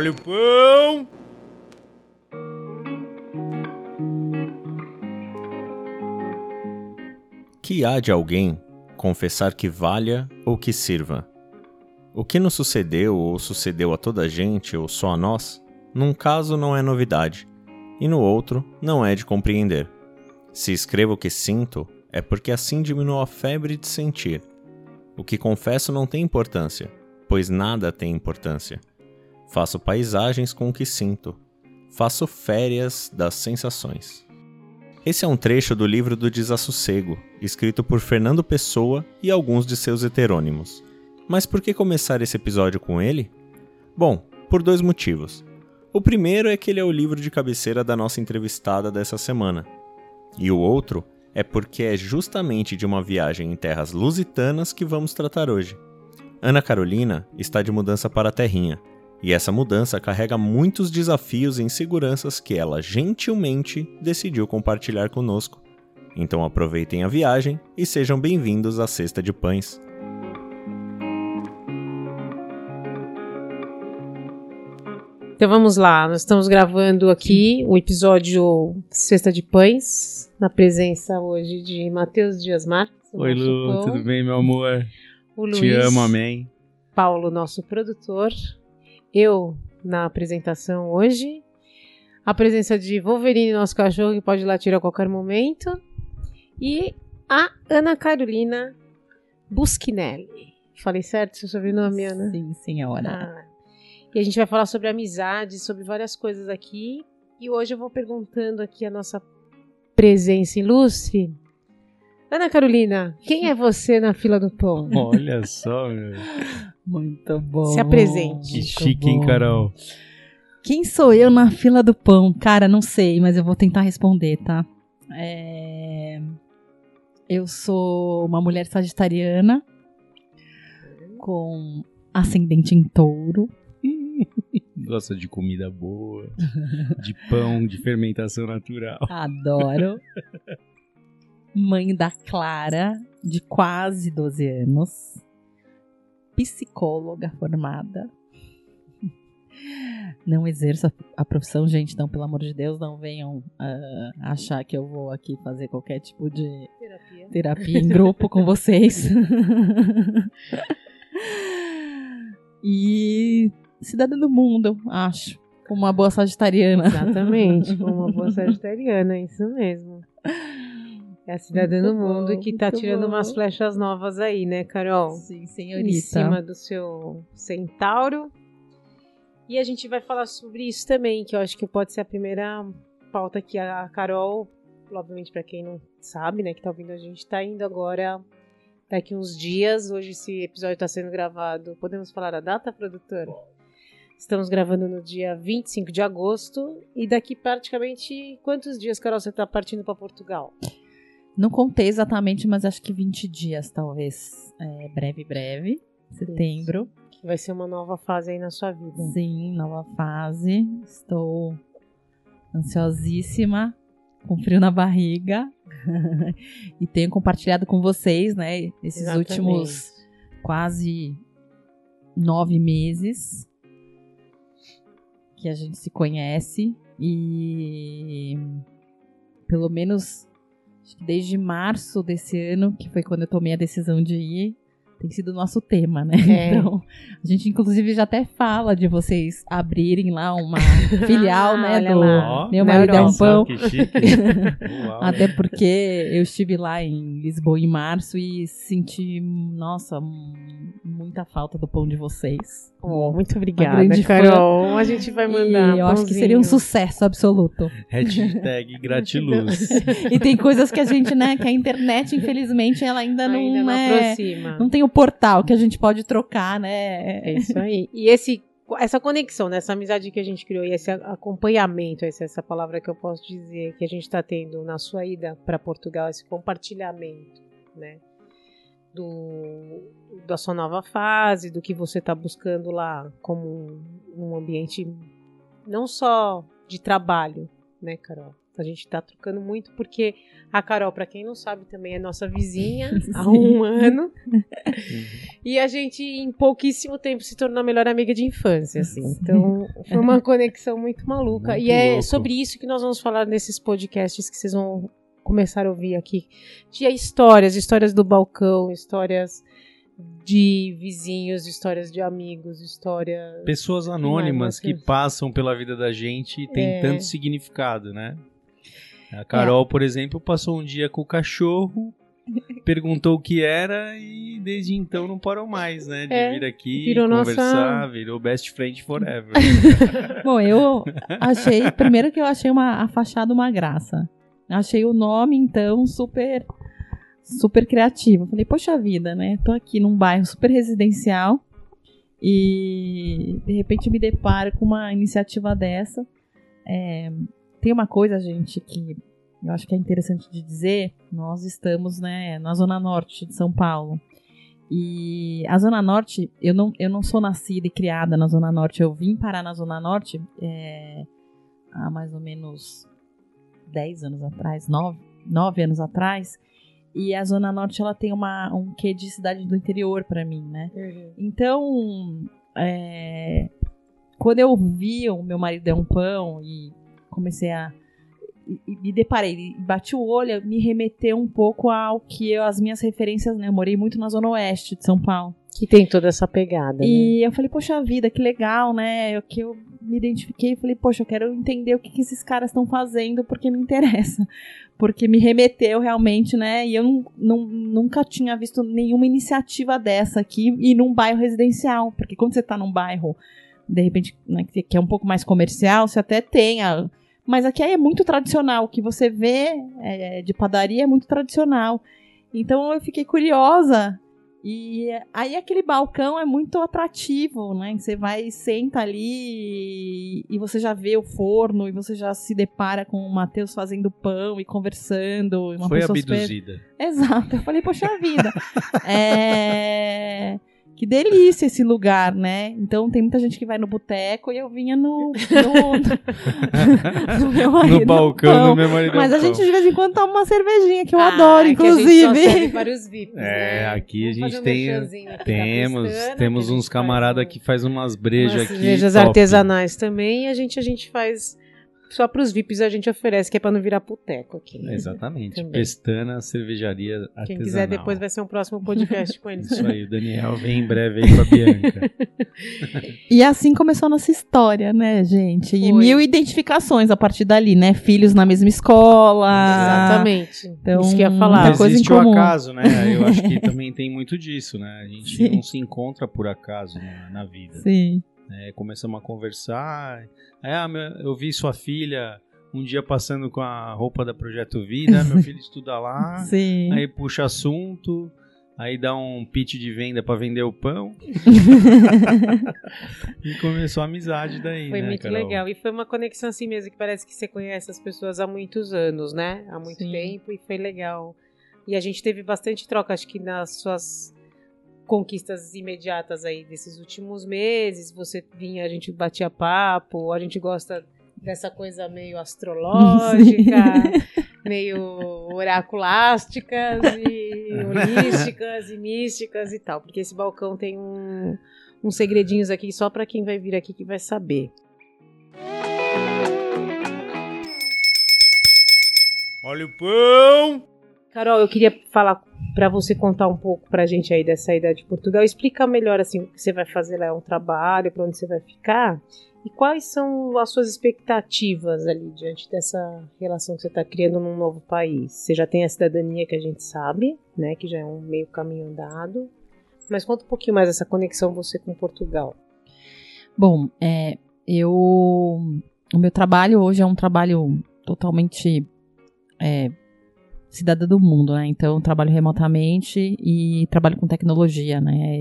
Olha o pão! Que há de alguém confessar que valha ou que sirva? O que nos sucedeu ou sucedeu a toda a gente ou só a nós, num caso não é novidade, e no outro não é de compreender. Se escrevo o que sinto, é porque assim diminuo a febre de sentir. O que confesso não tem importância, pois nada tem importância. Faço paisagens com o que sinto. Faço férias das sensações. Esse é um trecho do livro do Desassossego, escrito por Fernando Pessoa e alguns de seus heterônimos. Mas por que começar esse episódio com ele? Bom, por dois motivos. O primeiro é que ele é o livro de cabeceira da nossa entrevistada dessa semana. E o outro é porque é justamente de uma viagem em terras lusitanas que vamos tratar hoje. Ana Carolina está de mudança para a Terrinha, e essa mudança carrega muitos desafios e inseguranças que ela gentilmente decidiu compartilhar conosco. Então aproveitem a viagem e sejam bem-vindos à Cesta de Pães. Então vamos lá, nós estamos gravando aqui o episódio Cesta de Pães, na presença hoje de Matheus Dias Marques. Oi, Lu, tudo bem, meu amor? O Luiz Te amo, amém. Paulo, nosso produtor. Eu na apresentação hoje. A presença de Wolverine, nosso cachorro, que pode latir a qualquer momento. E a Ana Carolina Buschinelli. Falei certo seu sobrenome, Ana? Sim, senhora. Ah, e a gente vai falar sobre amizade, sobre várias coisas aqui. E hoje eu vou perguntando aqui a nossa presença ilustre. Ana Carolina, quem é você na fila do pão? Olha só, meu. Muito bom. Se apresente. Que chique, hein. Carol? Quem sou eu na fila do pão? Cara, não sei, mas eu vou tentar responder, tá? É, Eu sou uma mulher sagitariana com ascendente em touro. Gosta de comida boa, de pão, de fermentação natural. Adoro. Mãe da Clara, de quase 12 anos. Psicóloga formada. Não exerço a, profissão, gente, então, pelo amor de Deus, não venham ah, achar que eu vou aqui fazer qualquer tipo de Terapia. terapia em grupo com vocês. e cidadã do mundo, acho. Como uma boa sagitariana. Exatamente, como uma boa sagitariana, isso mesmo. É a cidadã do Muito bom, mundo que tá tirando bom. umas flechas novas aí, né, Carol? Sim, Em senhorita. cima do seu centauro. E a gente vai falar sobre isso também, que eu acho que pode ser a primeira pauta que a Carol, obviamente para quem não sabe, né, que tá ouvindo a gente, tá indo agora daqui uns dias. Hoje esse episódio tá sendo gravado. Podemos falar a data, produtora? Estamos gravando no dia 25 de agosto e daqui praticamente quantos dias, Carol, você tá partindo para Portugal? Não contei exatamente, mas acho que 20 dias, talvez. É, breve, breve. Setembro. Que vai ser uma nova fase aí na sua vida. Sim, nova fase. Estou ansiosíssima, com frio na barriga. e tenho compartilhado com vocês, né, esses Exatamente. últimos quase nove meses que a gente se conhece. E pelo menos desde março desse ano, que foi quando eu tomei a decisão de ir, tem sido o nosso tema, né? É. Então, a gente inclusive já até fala de vocês abrirem lá uma filial, né, Olha do lá. Meu Marido é um. Pão. Que chique. Uau. Até porque eu estive lá em Lisboa em março e senti, nossa, muita falta do pão de vocês. Oh, muito obrigada, grande fã. Carol. A gente vai mandar. E eu acho que seria um sucesso absoluto. Hashtag gratiluz. e tem coisas que a gente, né, que a internet, infelizmente, ela ainda não, Ainda não é, aproxima. não tem o portal que a gente pode trocar, né? É isso aí. E esse, essa conexão, né, essa amizade que a gente criou e esse acompanhamento, essa, essa palavra que eu posso dizer que a gente está tendo na sua ida para Portugal, esse compartilhamento, né? Do, da sua nova fase, do que você está buscando lá como um, um ambiente não só de trabalho, né, Carol? A gente tá trocando muito porque a Carol, pra quem não sabe, também é nossa vizinha há um ano. E a gente, em pouquíssimo tempo, se tornou a melhor amiga de infância, assim. Então, foi uma conexão muito maluca. Muito e é louco. sobre isso que nós vamos falar nesses podcasts que vocês vão começar a ouvir aqui. De histórias, histórias do balcão, histórias de vizinhos, histórias de amigos, histórias... Pessoas anônimas que passam pela vida da gente e tem É. tanto significado, né? A Carol, por exemplo, passou um dia com o cachorro, perguntou o que era e desde então não parou mais, né? De É, vir aqui, virou nossa- conversar, virou best friend forever. Bom, eu achei. Primeiro que eu achei uma, a fachada uma graça. Achei o nome, então, super. Super criativo. Falei, poxa vida, né? Tô aqui num bairro super residencial e de repente me deparo com uma iniciativa dessa. É, tem uma coisa, gente, que eu acho que é interessante de dizer. Nós estamos, né, na zona norte de São Paulo. E a Zona Norte, eu não, eu não sou nascida e criada na Zona Norte, eu vim parar na Zona Norte é, há mais ou menos 10 anos atrás, 9, 9 anos atrás. E a Zona Norte ela tem uma, um quê de cidade do interior para mim, né? Uhum. Então, é, quando eu vi o meu marido é um pão e comecei a. E, me deparei, bati o olho, me remeteu um pouco ao que eu, as minhas referências, né? Eu morei muito na Zona Oeste de São Paulo. Que tem toda essa pegada, né? E eu falei, poxa vida, que legal, né? Eu, que eu me identifiquei e falei, poxa, eu quero entender o que, que esses caras estão fazendo porque me interessa. Porque me remeteu realmente, né? E eu não, não- nunca tinha visto nenhuma iniciativa dessa aqui e num bairro residencial. Porque quando você tá num bairro, de repente, né, que que é um pouco mais comercial, você até tem a. Mas aqui é muito tradicional. O que você vê é, de padaria é muito tradicional. Então eu fiquei curiosa e aí aquele balcão é muito atrativo, né? Você vai e senta ali e você já vê o forno e você já se depara com o Matheus fazendo pão e conversando. Foi pessoa super- abduzida. Exato, eu falei, poxa vida. é... Que delícia esse lugar, né? Então tem muita gente que vai no boteco e eu vinha no. No, no meu marido, No balcão pão. do meu marido. Mas a pão. gente de vez em quando toma uma cervejinha, que eu Ah, adoro, é que a gente só inclusive. serve para os VIPs, É, né? aqui a Vamos gente fazer um tem- aqui Temos, Pestana, temos que a uns gente camaradas faz que faz umas brejas umas aqui. top. artesanais também. E a gente, a gente faz só para os VIPs a gente oferece, que é para não virar puteco aqui. né? Exatamente. Também. Pestana Cervejaria Artesanal. Quem quiser depois vai ser um próximo podcast com eles. Isso aí, o Daniel vem em breve aí com a Bianca. E assim começou a nossa história, né, gente? E Foi. mil identificações a partir dali, né? Filhos na mesma escola. Exatamente. Então, Isso que eu ia falar. Mas coisa em existe o acaso, né? Eu acho que também tem muito disso, né? A gente Sim. não se encontra por acaso na, na vida. Sim. É, começamos a conversar. Aí, ah, eu vi sua filha um dia passando com a roupa da Projeto Vida, meu filho estuda lá. Sim. Aí puxa assunto, aí dá um pitch de venda pra vender o pão. e começou a amizade daí, Foi né, muito Carol? legal. E foi uma conexão assim mesmo, que parece que você conhece as pessoas há muitos anos, né? Há muito Sim. tempo e foi legal. E a gente teve bastante troca, acho que nas suas conquistas imediatas aí desses últimos meses. Você vinha, a gente batia papo, a gente gosta dessa coisa meio astrológica, meio oraculásticas e holísticas e místicas e tal. Porque esse balcão tem um, uns segredinhos aqui só pra quem vai vir aqui que vai saber. Olha o pão! Carol, eu queria falar pra você contar um pouco pra gente aí dessa ida de Portugal. Explica melhor assim o que você vai fazer lá, é um trabalho, pra onde você vai ficar e quais são as suas expectativas ali diante dessa relação que você está criando num novo país. Você já tem a cidadania que a gente sabe, né, que já é um meio caminho andado. Mas conta um pouquinho mais essa conexão você com Portugal. Bom, é, eu. O meu trabalho hoje é um trabalho totalmente é, cidadã do mundo, né? Então, trabalho remotamente e trabalho com tecnologia, né?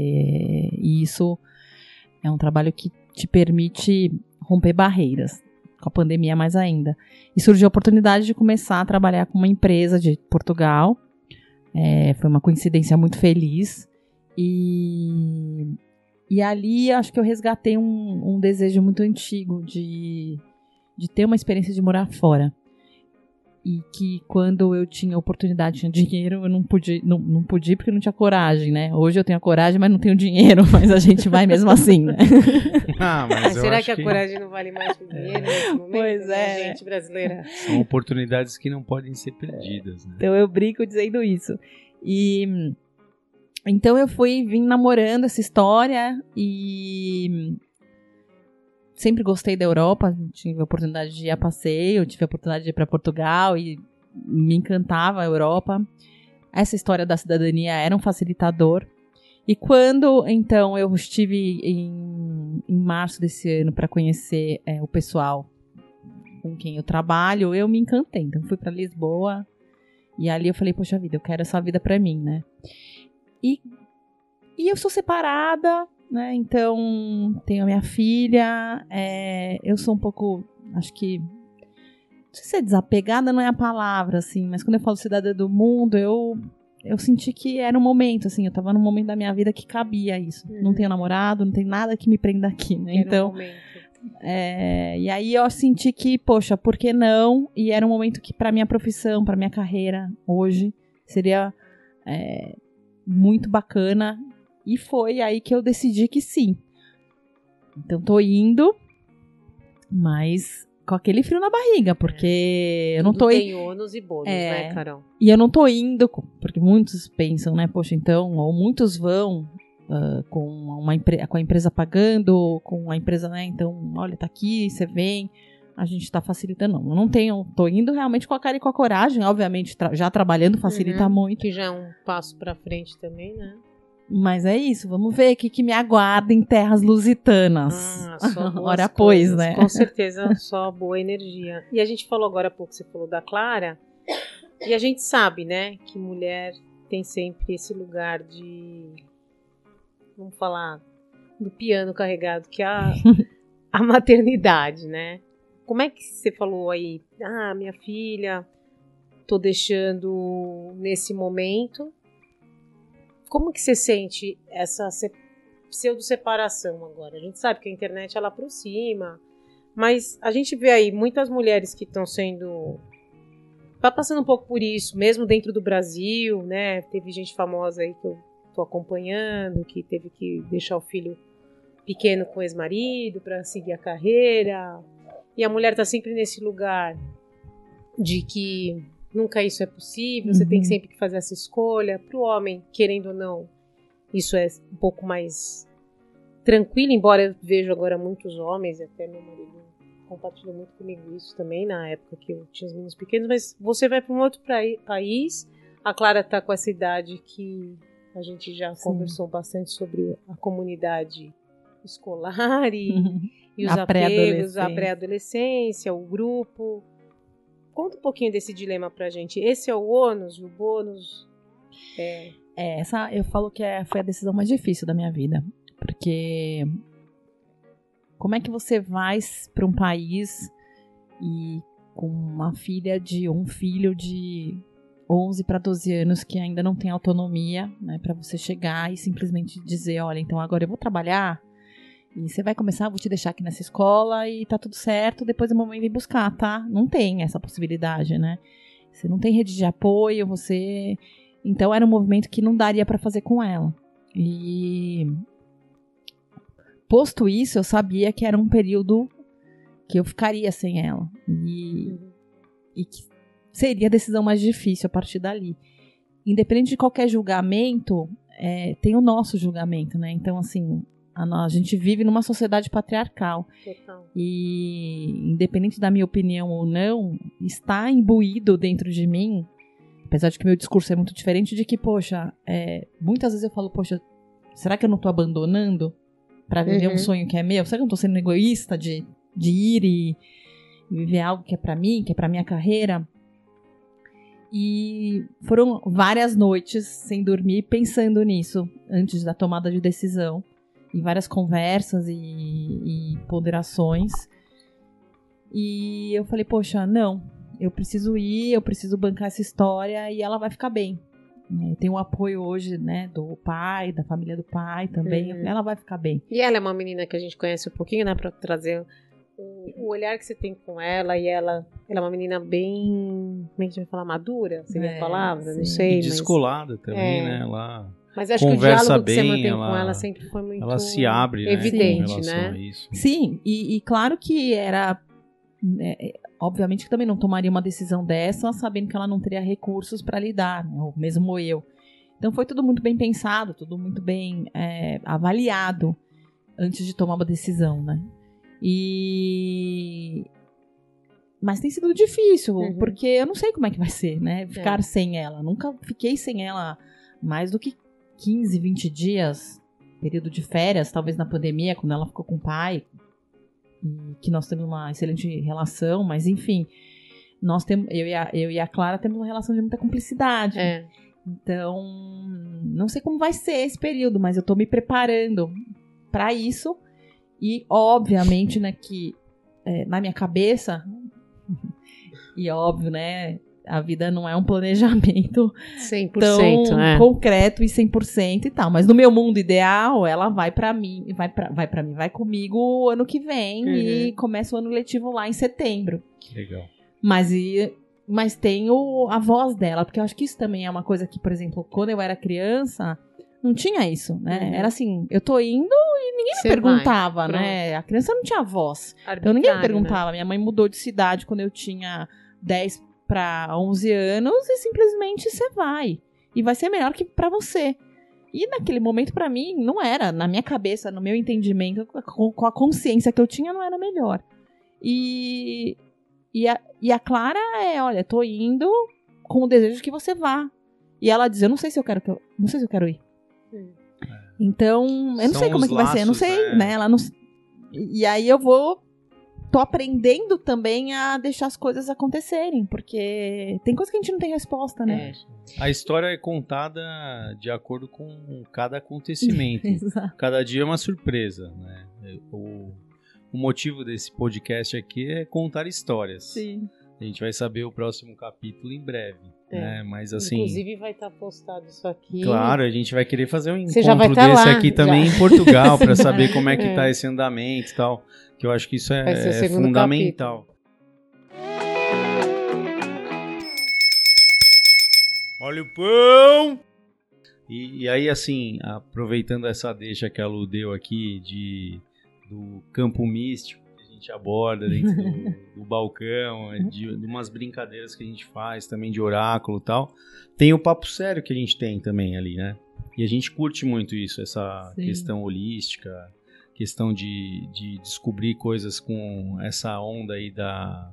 E isso é um trabalho que te permite romper barreiras. Com a pandemia, mais ainda. E surgiu a oportunidade de começar a trabalhar com uma empresa de Portugal. É, foi uma coincidência muito feliz. E e ali acho que eu resgatei um, um desejo muito antigo de, de ter uma experiência de morar fora. E que quando eu tinha oportunidade, tinha dinheiro, eu não podia, não, não podia porque não tinha coragem, né? Hoje eu tenho a coragem, mas não tenho dinheiro, mas a gente vai mesmo assim, né? Ah, mas eu será que a coragem não vale mais que o dinheiro nesse momento? Pois né, é. Gente brasileira. São oportunidades que não podem ser perdidas, né? Então eu brinco dizendo isso. E então eu fui vim namorando essa história e sempre gostei da Europa, tive a oportunidade de ir a passeio, tive a oportunidade de ir para Portugal e me encantava a Europa. Essa história da cidadania era um facilitador. E quando então eu estive em, em março desse ano para conhecer é, o pessoal com quem eu trabalho, eu me encantei. Então fui para Lisboa, e ali eu falei, poxa vida, eu quero essa vida pra mim, né? E, e eu sou separada, né? Então tenho a minha filha, é, eu sou um pouco, acho que. Não sei se é desapegada, não é a palavra, assim, mas quando eu falo cidadã do mundo, eu, eu senti que era um momento, assim, eu tava num momento da minha vida que cabia isso. Não tenho namorado, não tem nada que me prenda aqui, né? Era um Então. momento. É, e aí eu senti que, poxa, por que não? E era um momento que para minha profissão, para minha carreira hoje, seria é, muito bacana. E foi aí que eu decidi que sim. Então tô indo, mas com aquele frio na barriga, porque eu não Tudo tô tem ônus e bônus, É. né, Carol? e eu não tô indo, porque muitos pensam, né? Poxa, então, ou muitos vão ah, com, uma com a empresa pagando, com a empresa, né? Então, olha, tá aqui, você vem, a gente tá facilitando. Não, eu não tenho, tô indo realmente com a cara e com a coragem, obviamente, tra- já trabalhando facilita Uhum. muito. Que já é um passo pra frente também, né? Mas é isso, vamos ver o que, que me aguarda em terras lusitanas. Ah, só boas Ora, pois, né? Com certeza, só boa energia. E a gente falou agora há pouco, você falou da Clara, e a gente sabe, né, que mulher tem sempre esse lugar de. Vamos falar do piano carregado, que é a, a maternidade, né? Como é que você falou aí? Ah, minha filha, tô deixando nesse momento. Como que você sente essa se- pseudo-separação agora? A gente sabe que a internet ela aproxima, mas a gente vê aí muitas mulheres que estão sendo. Tá passando um pouco por isso, mesmo dentro do Brasil, né? Teve gente famosa aí que eu tô acompanhando, que teve que deixar o filho pequeno com o ex-marido para seguir a carreira. E a mulher tá sempre nesse lugar de que nunca isso é possível, você tem Uhum. sempre que fazer essa escolha. Pro homem, querendo ou não, isso é um pouco mais tranquilo, embora eu vejo agora muitos homens, e até meu marido compartilha muito comigo isso também, na época que eu tinha os meninos pequenos, mas você vai para um outro país, a Clara tá com essa idade que a gente já Sim. conversou bastante sobre a comunidade escolar e, e os A apegos, a pré-adolescência. pré-adolescência, o grupo. Conta um pouquinho desse dilema pra gente. Esse é o ônus o bônus. É, É, essa eu falo que é, foi a decisão mais difícil da minha vida. Porque como é que você vai para um país e com uma filha de um filho de 11 para 12 anos que ainda não tem autonomia, né, para você chegar e simplesmente dizer, olha, então agora eu vou trabalhar e você vai começar, vou te deixar aqui nessa escola e tá tudo certo, depois a mamãe vem buscar, tá? Não tem essa possibilidade, né? Você não tem rede de apoio, você então era um movimento que não daria para fazer com ela. E posto isso, eu sabia que era um período que eu ficaria sem ela. E, e que seria a decisão mais difícil a partir dali. Independente de qualquer julgamento, é, tem o nosso julgamento, né? Então, assim, a, a gente vive numa sociedade patriarcal. total. E independente da minha opinião ou não, está imbuído dentro de mim, apesar de que meu discurso é muito diferente, de que, poxa, é, muitas vezes eu falo, poxa, será que eu não tô abandonando para viver Uhum. um sonho que é meu? Será que eu não tô sendo egoísta de, de ir e, e viver algo que é para mim, que é para minha carreira? E foram várias noites sem dormir pensando nisso antes da tomada de decisão e várias conversas e, e ponderações. E eu falei, poxa, não, eu preciso ir, eu preciso bancar essa história e ela vai ficar bem. Eu tenho o apoio hoje, né, do pai, da família do pai também. Uhum. Ela vai ficar bem. E ela é uma menina que a gente conhece um pouquinho, né? Pra trazer o o olhar que você tem com ela e ela, ela é uma menina bem, como é que a gente vai falar, madura, seria É, a palavra, não sim. sei, E mas, descolada também, É. né? Ela, mas acho que o conversa diálogo que você bem, mantém com ela- ela sempre foi muito ela se abre, né, evidente, né? isso. Sim, e, e claro que era. é, é, obviamente que também não tomaria uma decisão dessa sabendo que ela não teria recursos para lidar, né, ou mesmo eu. Então foi tudo muito bem pensado, tudo muito bem é, avaliado antes de tomar uma decisão, né? E. Mas tem sido difícil, Uhum. porque eu não sei como é que vai ser, né? Ficar sem ela. Nunca fiquei sem ela mais do que 15, 20 dias, período de férias, talvez na pandemia, quando ela ficou com o pai, e que nós temos uma excelente relação, mas enfim, nós temos, eu e a, eu e a Clara temos uma relação de muita cumplicidade. É. Então, não sei como vai ser esse período, mas eu tô me preparando para isso. E, obviamente, né, que é, na minha cabeça, e óbvio, né, a vida não é um planejamento 100%, tão é. concreto e 100% e tal. Mas no meu mundo ideal, ela vai pra mim, vai pra, vai pra mim, vai comigo ano que vem Uhum. e começa o ano letivo lá em setembro. Legal. Mas, e, mas tem o, a voz dela, porque eu acho que isso também é uma coisa que, por exemplo, quando eu era criança, não tinha isso, né? Uhum. Era assim, eu tô indo e ninguém me vai, perguntava, pronto. né? A criança não tinha voz. Então ninguém me Arbitrário, né? perguntava. Minha mãe mudou de cidade quando eu tinha 10 para 11 anos e simplesmente você vai. E vai ser melhor que pra você. E naquele momento, pra mim, não era. Na minha cabeça, no meu entendimento, com, a consciência que eu tinha, não era melhor. E, e, a, e a Clara é: olha, tô indo com o desejo que você vá. E ela diz: eu não sei se eu quero que eu, não sei se eu quero ir. Então, eu não São sei como é que vai ser, eu não laços, sei, né? né? Ela não, e aí eu vou tô aprendendo também a deixar as coisas acontecerem, porque tem coisa que a gente não tem resposta, né? É. A história é contada de acordo com cada acontecimento. Exato. cada dia é uma surpresa, né? O, o motivo desse podcast aqui é contar histórias. Sim. A gente vai saber o próximo capítulo em breve, É. né? Mas assim, Inclusive vai estar postado isso aqui. claro, a gente vai querer fazer um Você já vai encontro tá desse lá, aqui já. também em Portugal para saber como é que É. tá esse andamento e tal, que eu acho que isso é, é fundamental. Olha o pão! E, e aí, assim, aproveitando essa deixa que a Lu deu aqui de, do campo místico gente aborda dentro do, do balcão, de, de umas brincadeiras que a gente faz também de oráculo e tal, tem o papo sério que a gente tem também ali, né? E a gente curte muito isso, essa Sim. questão holística, questão de, de descobrir coisas com essa onda aí da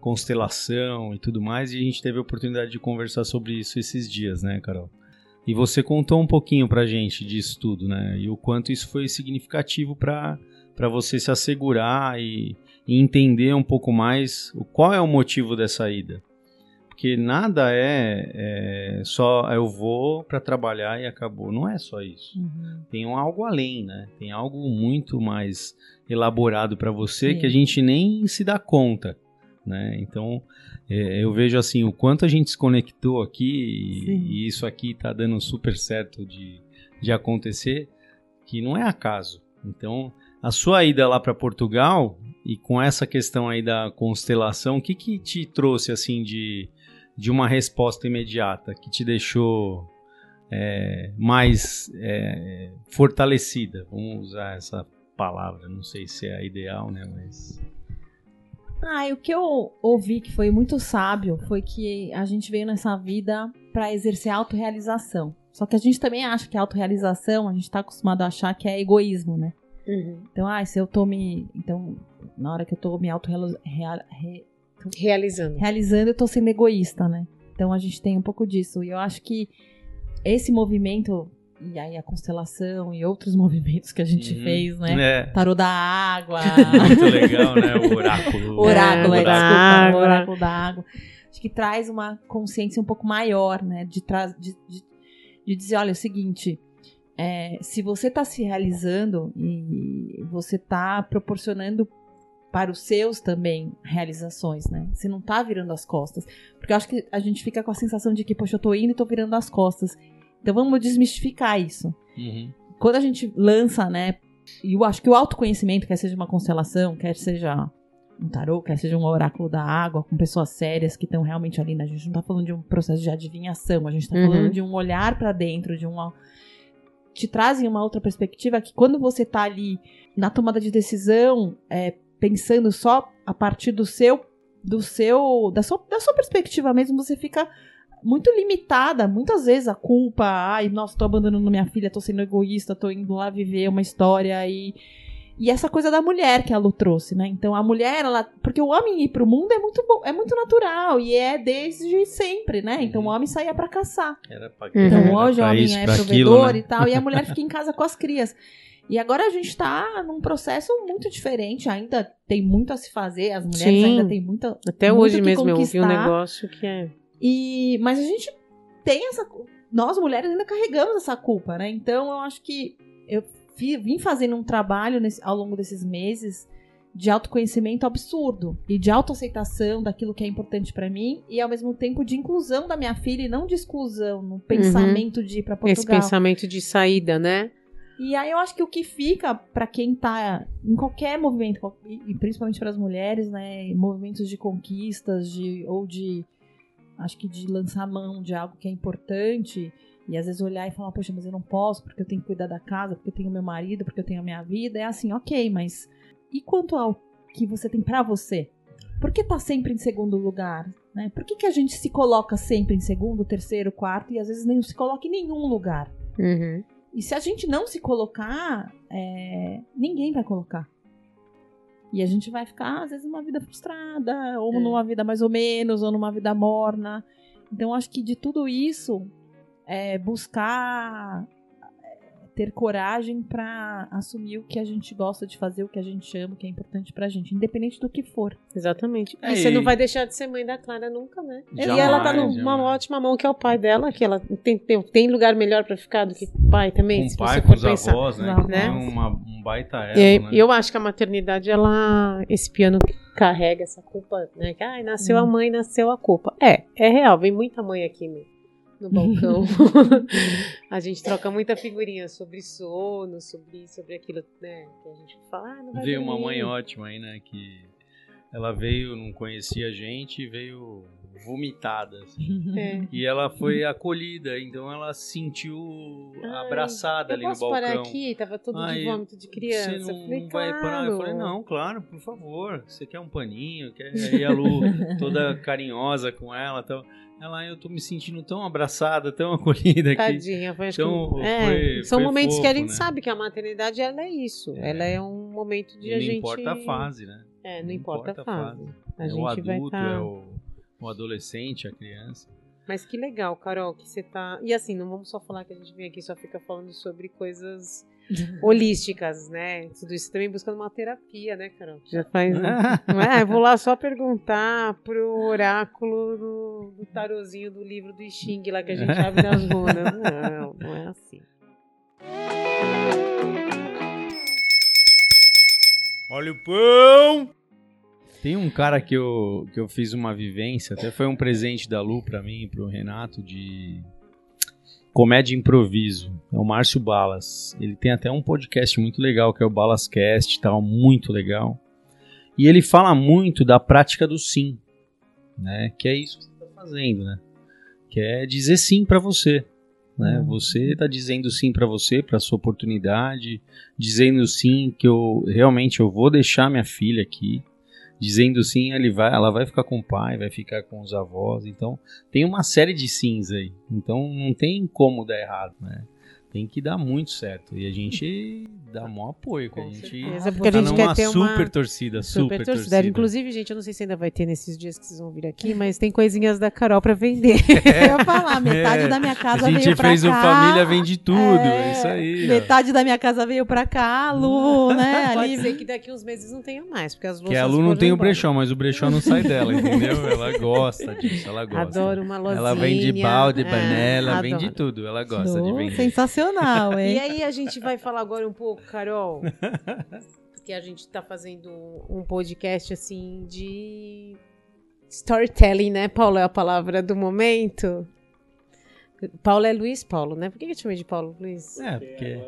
constelação e tudo mais, e a gente teve a oportunidade de conversar sobre isso esses dias, né, Carol? E você contou um pouquinho pra gente disso tudo, né? E o quanto isso foi significativo pra para você se assegurar e, e entender um pouco mais o qual é o motivo dessa ida. Porque nada é, é só eu vou pra trabalhar e acabou. Não é só isso Uhum. tem um algo além, né? Tem algo muito mais elaborado para você Sim. que a gente nem se dá conta, né? Então, é, eu vejo assim o quanto a gente se conectou aqui e, e isso aqui tá dando super certo de, de acontecer, que não é acaso. Então, a sua ida lá para Portugal e com essa questão aí da constelação, o que que te trouxe assim de de uma resposta imediata que te deixou é, mais é, fortalecida. Vamos usar essa palavra, não sei se é a ideal, né? Mas Ah, o que eu ouvi que foi muito sábio foi que a gente veio nessa vida para exercer autorrealização. Só que a gente também acha que a autorrealização, a gente tá acostumado a achar que é egoísmo, né? Uhum. Então, ah, se eu tô me. Então, na hora que eu tô me autorrealizando, Realizando. realizando, eu tô sendo egoísta, né? Então a gente tem um pouco disso. E eu acho que esse movimento, e aí a constelação e outros movimentos que a gente Uhum. fez, né? É, Tarô da água. muito legal, né? O oráculo. oráculo, É, é, desculpa, o oráculo da água. Acho que traz uma consciência um pouco maior, né? De, tra- de, de, de dizer, olha, é o seguinte, é, se você está se realizando e você está proporcionando para os seus também realizações, né? Você não tá virando as costas. Porque eu acho que a gente fica com a sensação de que, poxa, eu tô indo e tô virando as costas. Então vamos desmistificar isso Uhum. quando a gente lança, né? E eu acho que o autoconhecimento, quer seja uma constelação, quer seja um tarô, quer seja um oráculo da água, com pessoas sérias que estão realmente ali. Né? A gente não tá falando de um processo de adivinhação, a gente tá Uhum. falando de um olhar para dentro, de uma. Te trazem uma outra perspectiva que quando você tá ali na tomada de decisão, é, pensando só a partir do seu. Do seu da, sua, da sua perspectiva mesmo, você fica muito limitada. Muitas vezes a culpa, ai, nossa, tô abandonando minha filha, tô sendo egoísta, tô indo lá viver uma história e. E essa coisa da mulher que a Lu trouxe, né? Então a mulher, ela. Porque o homem ir pro mundo é muito bom, é muito natural e é desde sempre, né? Então o homem saía pra caçar. Era pra Uhum. Então era hoje o homem isso, é provedor aquilo, né? e tal, e a mulher fica em casa com as crias. E agora a gente tá num processo muito diferente, ainda tem muito a se fazer, as mulheres Sim. ainda tem muita. Até muito hoje que mesmo eu ouvi um negócio que é. E, mas a gente tem essa. Nós mulheres ainda carregamos essa culpa, né? Então eu acho que eu vim fazendo um trabalho nesse- ao longo desses meses de autoconhecimento absurdo e de autoaceitação daquilo que é importante pra mim e ao mesmo tempo de inclusão da minha filha e não de exclusão no pensamento de ir pra Portugal. Esse pensamento de saída, né? E aí eu acho que o que fica pra quem tá em qualquer movimento, e e principalmente para as mulheres, né, movimentos de conquistas, de ou de acho que de lançar mão de algo que é importante e às vezes olhar e falar, poxa, mas eu não posso porque eu tenho que cuidar da casa, porque eu tenho meu marido, porque eu tenho a minha vida, é assim, OK, mas e quanto ao que você tem pra você? Por que tá sempre em segundo lugar, né? Por que, que a gente se coloca sempre em segundo, terceiro, quarto e às vezes nem se coloca em nenhum lugar? Uhum. E se a gente não se colocar, é, ninguém vai colocar. E a gente vai ficar, às vezes, numa vida frustrada, ou É. numa vida mais ou menos, ou numa vida morna. Então, acho que de tudo isso, é buscar é, ter coragem pra assumir o que a gente gosta de fazer, o que a gente ama, o que é importante pra gente, independente do que for. Exatamente. É, e você e- não vai deixar de ser mãe da Clara nunca, né? e Jamais, ela tá numa jamais. ótima mão que é o pai dela, que ela tem, tem, tem lugar melhor pra ficar do que pai também, Com se o pai, você com for os pensar. avós, né? Né? Uma, um baita elo, E né? eu acho que a maternidade, ela, esse piano carrega essa culpa, né? Que, ai, nasceu a Hum. mãe, nasceu a culpa. É, é real, vem muita mãe aqui no, no balcão. a gente troca muita figurinha sobre sono, sobre, sobre aquilo, né? Que a gente fala, ah, não vai Veio uma mãe ótima aí, né? Que ela veio, não conhecia a gente e veio vomitada. assim. É. E ela foi acolhida, então ela se sentiu Ai, abraçada ali no posso balcão. parar aqui? Tava todo Ai, de vômito de criança. Você não, eu falei, não vai claro. parar? Eu falei, não, claro, por favor. Você quer um paninho? Quer... Aí a Lu, toda carinhosa com ela. Então, ela, eu tô me sentindo tão abraçada, tão acolhida aqui. Tadinha, foi, Então, que, é, foi- são foi momentos que a fofo, gente né? sabe que a maternidade ela é isso. É. Ela é um momento de E a não gente. importa a fase, né? É, não, importa, a fase. A é gente o vai adulto, estar. é o, o adolescente, a criança. Mas que legal, Carol, que você tá. E assim, não vamos só falar que a gente vem aqui e só fica falando sobre coisas holísticas, né? Tudo isso também buscando uma terapia, né, Carol? Já faz. Não é? Eu vou lá só perguntar pro oráculo do, do tarozinho do livro do Xing lá que a gente abre nas runas. Não, não é assim. Olha o pão! Tem um cara que eu, que eu fiz uma vivência, até foi um presente da Lu pra mim e pro Renato, de comédia e improviso. É o Márcio Balas. Ele tem até um podcast muito legal, que é o Balascast, tal, muito legal. E ele fala muito da prática do sim, né? Que é isso que você tá fazendo, né? Que é dizer sim pra você. Né? Uhum. Você tá dizendo sim pra você, pra sua oportunidade, dizendo sim que eu realmente eu vou deixar minha filha aqui, dizendo sim ele vai, ela vai ficar com o pai, vai ficar com os avós, então tem uma série de sims aí, então não tem como dar errado, né? Tem que dar muito certo. E a gente dá maior apoio, que a Com gente certeza, porque a tá gente quer ter uma super torcida, super, Super torcida. torcida. Inclusive, gente, eu não sei se ainda vai ter nesses dias que vocês vão vir aqui, mas tem coisinhas da Carol pra vender. Eu ia falar, metade É, da minha a casa gente veio pra fez cá. o Família Vende Tudo, é, É, isso aí. ó. Metade da minha casa veio pra cá, Lu, né? Pode Ali. ser que daqui uns meses não tenha mais, porque as Que a Lu não tem o embora. brechó, mas o brechó não sai dela, entendeu? Ela gosta disso, ela gosta. Adoro uma lozinha. Ela vende balde, é, panela, vende adoro. tudo. Ela gosta de vender. sensacional, E hein? aí a gente vai falar agora um pouco, Carol, porque a gente tá fazendo um podcast assim de storytelling, né? Paulo é a palavra do momento. Paulo é Luiz Paulo, né? Por que eu te chamei de Paulo Luiz? É, porque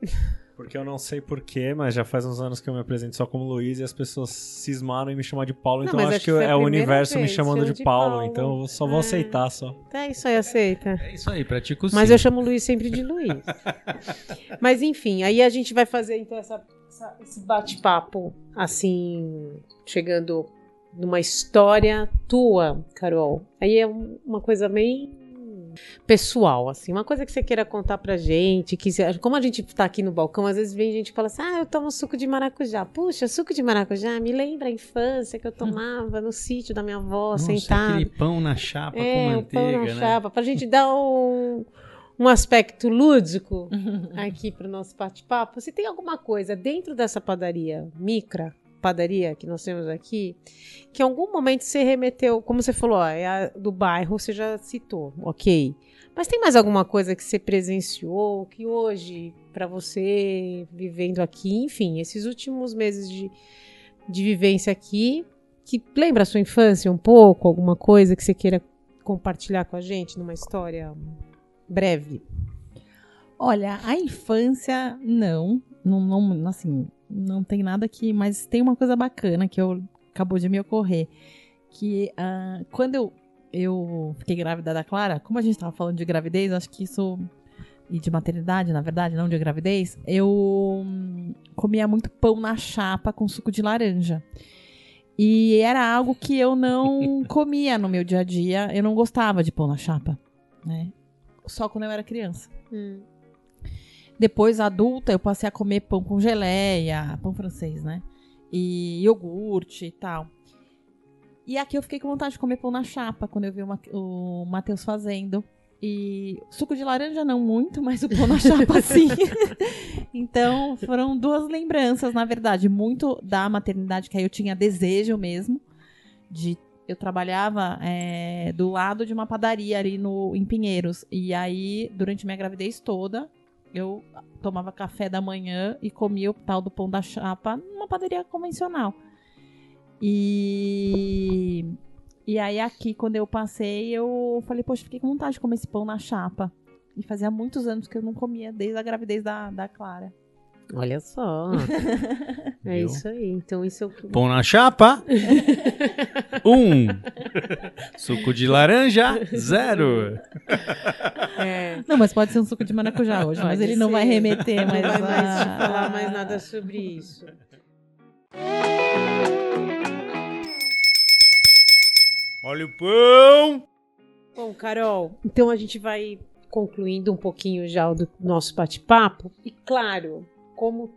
Porque eu não sei porquê, mas já faz uns anos que eu me apresento só como Luiz e as pessoas cismaram em me chamar de Paulo, Não, então acho acho que é o universo me chamando chama de, de Paulo, Paulo. então eu só vou É. aceitar só. É isso aí, aceita. É isso aí, pratico sim. Mas eu chamo o Luiz sempre de Luiz. Mas enfim, aí a gente vai fazer então essa, essa- esse bate-papo assim, chegando numa história tua, Carol. Aí é um- uma coisa bem pessoal, assim, uma coisa que você queira contar pra gente, que se- como a gente tá aqui no balcão, às vezes vem gente que fala assim, ah, eu tomo suco de maracujá. Puxa, suco de maracujá me lembra a infância que eu tomava no sítio da minha avó, sentada. aquele pão na chapa É, com o pão manteiga, na né? chapa, pra gente dar um, um aspecto lúdico aqui pro nosso bate-papo. Se tem alguma coisa dentro dessa padaria, micra padaria que nós temos aqui, que em algum momento você remeteu, como você falou, ó, é a do bairro, você já citou, ok. Mas tem mais alguma coisa que você presenciou, que hoje, pra você, vivendo aqui, enfim, esses últimos meses de, de vivência aqui, que lembra a sua infância um pouco, alguma coisa que você queira compartilhar com a gente numa história breve? Olha, a infância, não. Não, não, assim, não tem nada que. Mas tem uma coisa bacana que eu, acabou de me ocorrer. Que ah, quando eu, eu fiquei grávida da Clara, como a gente tava falando de gravidez, acho que isso. E de maternidade, na verdade, não de gravidez, eu hum, comia muito pão na chapa com suco de laranja. E era algo que eu não comia no meu dia a dia. Eu não gostava de pão na chapa, né? Só quando eu era criança. Depois, adulta, eu passei a comer pão com geleia, pão francês, né? E iogurte e tal. E aqui eu fiquei com vontade de comer pão na chapa quando eu vi o Ma- o Matheus fazendo. E suco de laranja não muito, mas o pão na chapa sim. então foram duas lembranças, na verdade. Muito da maternidade, que aí eu tinha desejo mesmo. de Eu trabalhava é, do lado de uma padaria ali no, em Pinheiros. E aí, durante minha gravidez toda, eu tomava café da manhã e comia o tal do pão da chapa numa padaria convencional. E, e aí aqui, quando eu passei, eu falei, poxa, fiquei com vontade de comer esse pão na chapa. E fazia muitos anos que eu não comia, desde a gravidez da, da Clara. Olha só. é Viu? isso aí. Então, isso é o que. Pão na chapa. um. Suco de laranja. Zero. É, Não, mas pode ser um suco de maracujá hoje, mas Pode ele não vai ser. remeter não mais vai mais falar mais nada sobre isso. Olha o pão. Bom, Carol, então a gente vai concluindo um pouquinho já o do nosso bate-papo. E claro, como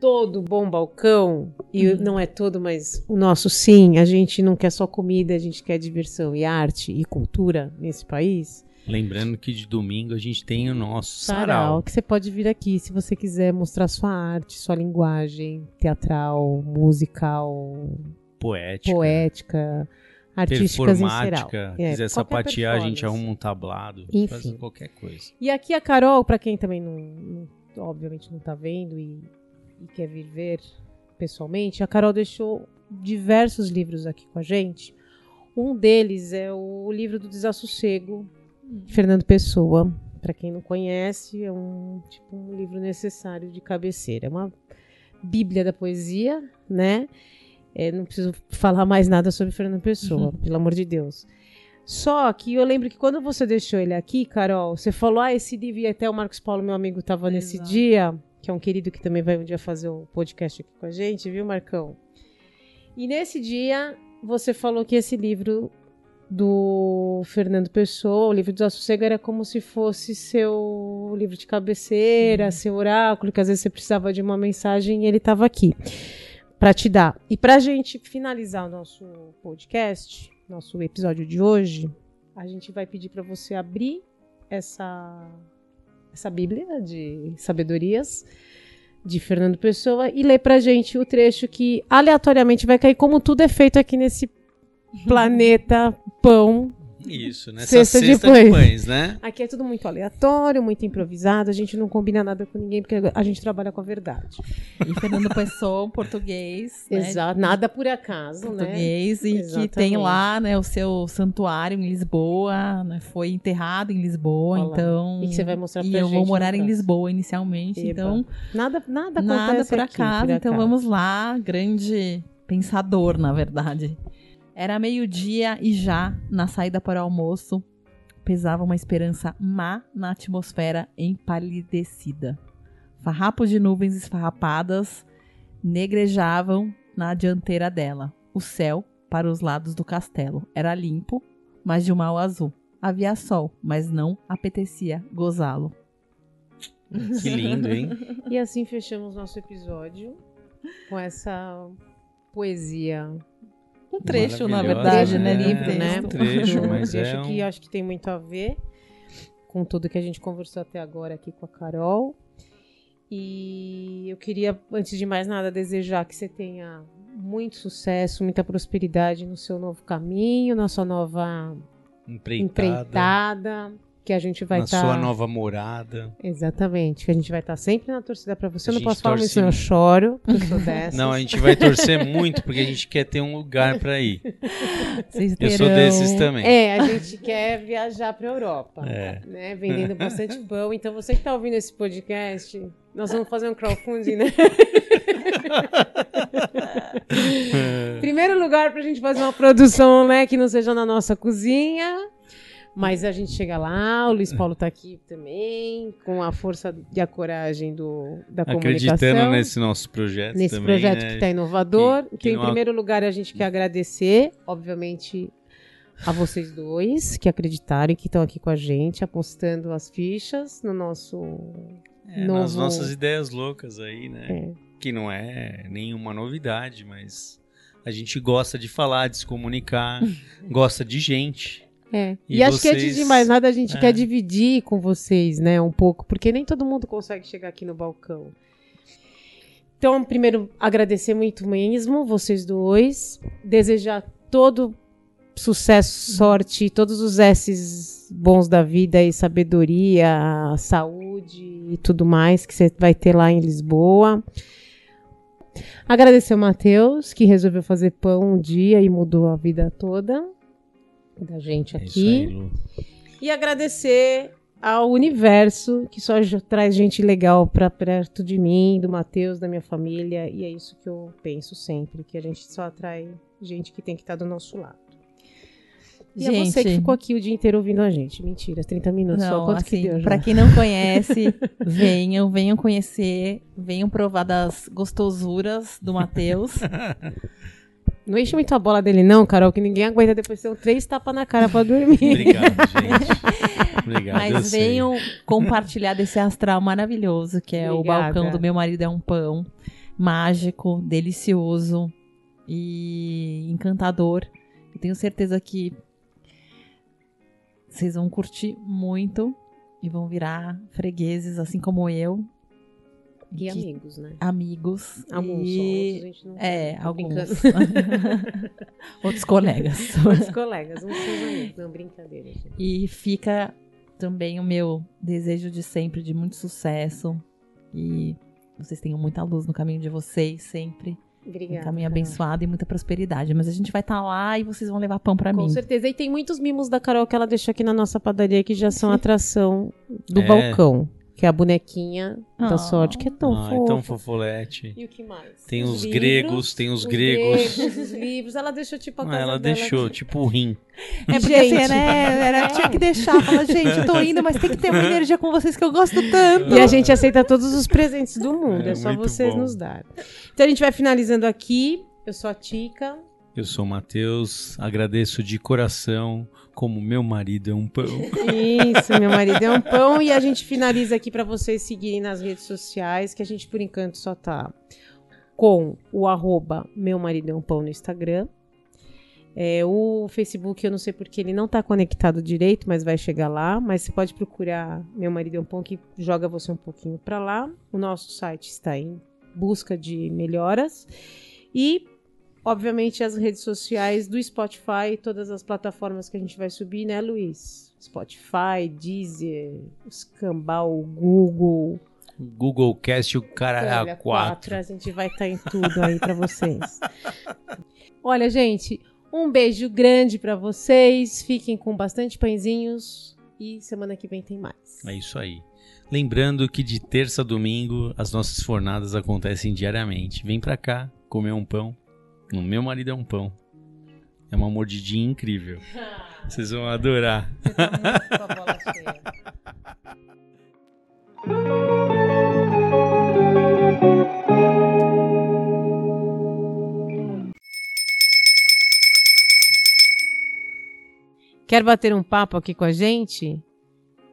todo bom balcão, e Uhum. não é todo, mas o nosso sim, a gente não quer só comida, a gente quer diversão e arte e cultura nesse país. Lembrando que de domingo a gente tem o nosso Sarau, sarau. que você pode vir aqui se você quiser mostrar sua arte, sua linguagem teatral, musical, Poética. poética, artísticas em geral. É, quiser sapatear, a gente arruma um tablado. Enfim. Faz qualquer coisa. E aqui a Carol, pra quem também não, não- obviamente não tá vendo e, e quer vir ver pessoalmente, a Carol deixou diversos livros aqui com a gente. Um deles é o livro do Desassossego, de Fernando Pessoa. Pra quem não conhece, é um tipo um livro necessário de cabeceira. É uma bíblia da poesia, né? É, não preciso falar mais nada sobre Fernando Pessoa, pelo amor de Deus. Só que eu lembro que quando você deixou ele aqui, Carol, você falou: ah, esse livro, e até o Marcos Paulo, meu amigo, estava nesse dia, que é um querido que também vai um dia fazer o podcast aqui com a gente, viu, Marcão? E nesse dia, você falou que esse livro do Fernando Pessoa, o livro do Desassossego, era como se fosse seu livro de cabeceira, seu oráculo, que às vezes você precisava de uma mensagem e ele estava aqui para te dar. E para a gente finalizar o nosso podcast, nosso episódio de hoje, a gente vai pedir para você abrir essa essa Bíblia de sabedorias de Fernando Pessoa e ler pra gente o trecho que aleatoriamente vai cair como tudo é feito aqui nesse planeta pão Isso, nessa Sexta cesta, de de pães. pães, né? Aqui é tudo muito aleatório, muito improvisado. A gente não combina nada com ninguém porque a gente trabalha com a verdade. E Fernando Pessoa, português. né, Exato. Nada por acaso, né? português e que Exatamente. tem lá né, o seu santuário em Lisboa, né, foi enterrado em Lisboa, Olha lá. então E que você vai mostrar pra e eu gente vou no morar em. Lisboa inicialmente, Eba. então Nada, nada nada acontece por aqui, acaso, por então acaso. vamos lá, grande pensador, na verdade. Era meio-dia e já, na saída para o almoço, pesava uma esperança má na atmosfera empalidecida. Farrapos de nuvens esfarrapadas negrejavam na dianteira dela. O céu, para os lados do castelo, era limpo, mas de um mau azul. Havia sol, mas não apetecia gozá-lo. Que lindo, hein? E assim fechamos nosso episódio com essa poesia. Um trecho, na verdade, né? é, Livre, né? um trecho, Um mas trecho é que um- acho que tem muito a ver com tudo que a gente conversou até agora aqui com a Carol. E eu queria, antes de mais nada, desejar que você tenha muito sucesso, muita prosperidade no seu novo caminho, na sua nova Empreitada. empreitada, que a gente vai na estar sua nova morada. Exatamente, que a gente vai estar sempre na torcida pra você. A Eu não posso falar torce senão eu choro, porque eu sou dessa. Não, a gente vai torcer muito porque a gente quer ter um lugar pra ir. Vocês Eu sou terão- desses também. É, a gente quer viajar pra Europa, É. né? Vendendo bastante pão. Então, você que tá ouvindo esse podcast, nós vamos fazer um crowdfunding, né? Primeiro lugar pra gente fazer uma produção, né? Que não seja na nossa cozinha. Mas a gente chega lá, o Luiz Paulo tá aqui também, com a força e a coragem do, da comunicação. Acreditando nesse nosso projeto nesse também, projeto né? que está inovador. que- que então, em não- primeiro lugar, a gente quer agradecer, obviamente, a vocês dois que acreditaram e que estão aqui com a gente, apostando as fichas no nosso. É, nas novo- nossas ideias loucas aí, né? É. Que não é nenhuma novidade, mas a gente gosta de falar, de se comunicar, gosta de gente. É. E, E acho que antes vocês- de mais nada, a gente é. quer dividir com vocês, né, um pouco, porque nem todo mundo consegue chegar aqui no balcão. Então, primeiro, agradecer muito mesmo, vocês dois. Desejar todo sucesso, sorte, todos os S's bons da vida e sabedoria, saúde e tudo mais que você vai ter lá em Lisboa. Agradecer o Matheus, que resolveu fazer pão um dia e mudou a vida toda da gente É isso aqui. aí, Lu. E agradecer ao universo que só traz gente legal pra perto de mim, do Matheus, da minha família. E é isso que eu penso sempre, que a gente só atrai gente que tem que estar do nosso lado. E é você que Gente. ficou aqui o dia inteiro ouvindo a gente. Mentira, 30 minutos só. Não, Quanto que assim, deu já? pra quem não conhece, venham, venham conhecer, venham provar das gostosuras do Matheus. Não enche muito a bola dele não, Carol, que ninguém aguenta depois ter um três tapas na cara pra dormir. Obrigado, gente. Obrigado. Mas venham compartilhar desse astral maravilhoso, que é o Obrigada. balcão do meu marido é um pão. Mágico, delicioso e encantador. Eu tenho certeza que vocês vão curtir muito e vão virar fregueses, assim como eu. E amigos, né? Amigos. Alguns, e... outros a gente não É, alguns. Outros colegas. Outros colegas, uns seus amigos. Não, brincadeira, gente. E fica também o meu desejo de sempre, de muito sucesso. E vocês tenham muita luz no caminho de vocês, sempre. Obrigada. um caminho abençoado e muita prosperidade. Mas a gente vai estar lá e vocês vão levar pão pra Com mim. certeza. E tem muitos mimos da Carol que ela deixou aqui na nossa padaria que já são atração do É. balcão. Que é a bonequinha da Ah. sorte, que é tão Ah, fofa. é tão fofolete. E o que mais? Tem os livros, gregos, tem os os gregos. os livros. Ela deixou tipo a Ah, casa ela dela deixou, aqui. tipo o rim. É porque Gente. assim, né? Era, tinha que deixar. Fala, gente, eu tô indo, mas tem que ter uma energia com vocês que eu gosto tanto. E a gente aceita todos os presentes do mundo. É, É, só vocês bom. nos darem. Então a gente vai finalizando aqui. Eu sou a Tica. Eu sou o Matheus, agradeço de coração, como meu marido é um pão. Isso, meu marido é um pão. E a gente finaliza aqui para vocês seguirem nas redes sociais, que a gente por enquanto só tá com o arroba meu marido é um pão no Instagram. É, o Facebook, eu não sei porque ele não tá conectado direito, mas vai chegar lá. Mas você pode procurar Meu Marido é um Pão, que joga você um pouquinho para lá. O nosso site está em busca de melhoras. E obviamente, as redes sociais do Spotify, todas as plataformas que a gente vai subir, né, Luiz? Spotify, Deezer, Scambau, Google. Google Cast, o cara é Olha, a 4. A gente vai estar em tudo aí pra vocês. Olha, gente, um beijo grande pra vocês. Fiquem com bastante pãezinhos e semana que vem tem mais. É isso aí. Lembrando que de terça a domingo as nossas fornadas acontecem diariamente. Vem pra cá comer um pão. No meu marido é um pão. É uma mordidinha incrível. Vocês vão adorar. Você tá muito com a bola cheia. Quer bater um papo aqui com a gente?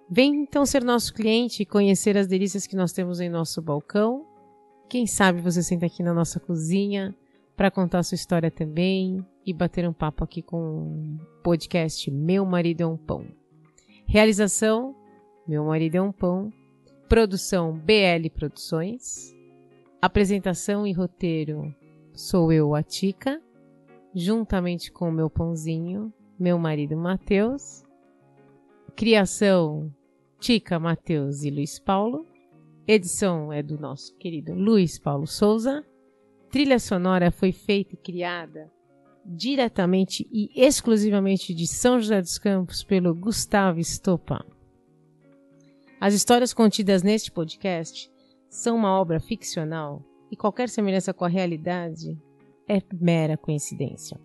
Vem então ser nosso cliente e conhecer as delícias que nós temos em nosso balcão. Quem sabe você senta aqui na nossa cozinha para contar sua história também e bater um papo aqui com o podcast Meu Marido é um Pão. Realização: Meu Marido é um Pão. Produção BL Produções. Apresentação e roteiro: sou eu, a Tica, juntamente com o meu pãozinho, meu marido Matheus. Criação: Tica, Matheus e Luiz Paulo. Edição é do nosso querido Luiz Paulo Souza. Trilha sonora foi feita e criada diretamente e exclusivamente de São José dos Campos pelo Gustavo Estopa. As histórias contidas neste podcast são uma obra ficcional e qualquer semelhança com a realidade é mera coincidência.